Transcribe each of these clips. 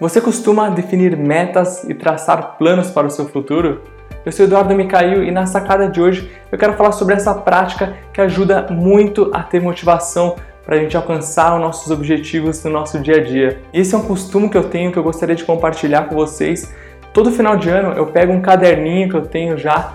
Você costuma definir metas e traçar planos para o seu futuro? Eu sou Eduardo Micail e na sacada de hoje eu quero falar sobre essa prática que ajuda muito a ter motivação para a gente alcançar os nossos objetivos no nosso dia a dia. Esse é um costume que eu tenho que eu gostaria de compartilhar com vocês. Todo final de ano eu pego um caderninho que eu tenho já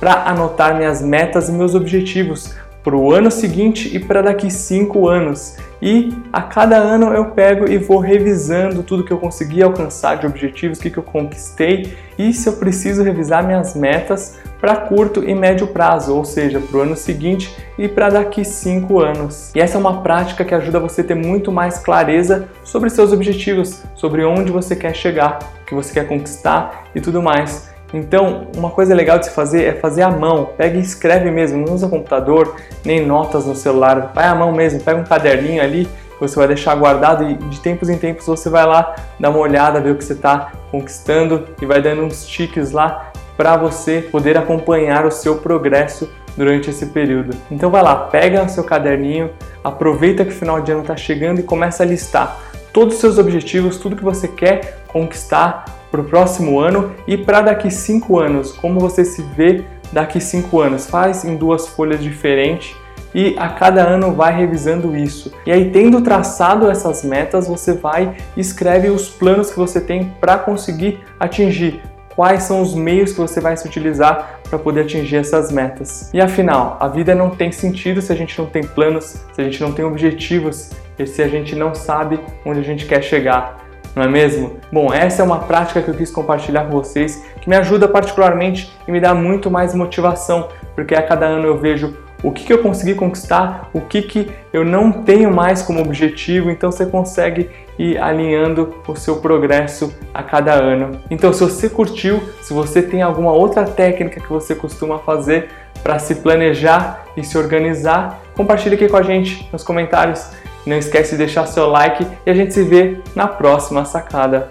para anotar minhas metas e meus objetivos para o ano seguinte e para daqui cinco anos. E a cada ano eu pego e vou revisando tudo que eu consegui alcançar de objetivos, o que, que eu conquistei e se eu preciso revisar minhas metas para curto e médio prazo, ou seja, para o ano seguinte e para daqui cinco anos. E essa é uma prática que ajuda você a ter muito mais clareza sobre seus objetivos, sobre onde você quer chegar, o que você quer conquistar e tudo mais. Então, uma coisa legal de se fazer é fazer à mão. Pega e escreve mesmo, não usa computador, nem notas no celular. Vai à mão mesmo, pega um caderninho ali você vai deixar guardado e de tempos em tempos você vai lá dar uma olhada, ver o que você está conquistando e vai dando uns tiques lá para você poder acompanhar o seu progresso durante esse período. Então vai lá, pega o seu caderninho, aproveita que o final de ano está chegando e começa a listar todos os seus objetivos, tudo que você quer conquistar para o próximo ano e para daqui cinco anos. Como você se vê daqui cinco anos? Faz em duas folhas diferentes e a cada ano vai revisando isso. E aí, tendo traçado essas metas, você vai e escreve os planos que você tem para conseguir atingir. Quais são os meios que você vai se utilizar para poder atingir essas metas? E afinal, a vida não tem sentido se a gente não tem planos, se a gente não tem objetivos e se a gente não sabe onde a gente quer chegar não é mesmo? Bom, essa é uma prática que eu quis compartilhar com vocês, que me ajuda particularmente e me dá muito mais motivação, porque a cada ano eu vejo o que, que eu consegui conquistar, o que, que eu não tenho mais como objetivo, então você consegue ir alinhando o seu progresso a cada ano. Então, se você curtiu, se você tem alguma outra técnica que você costuma fazer para se planejar e se organizar, compartilhe aqui com a gente nos comentários. Não esquece de deixar seu like e a gente se vê na próxima sacada.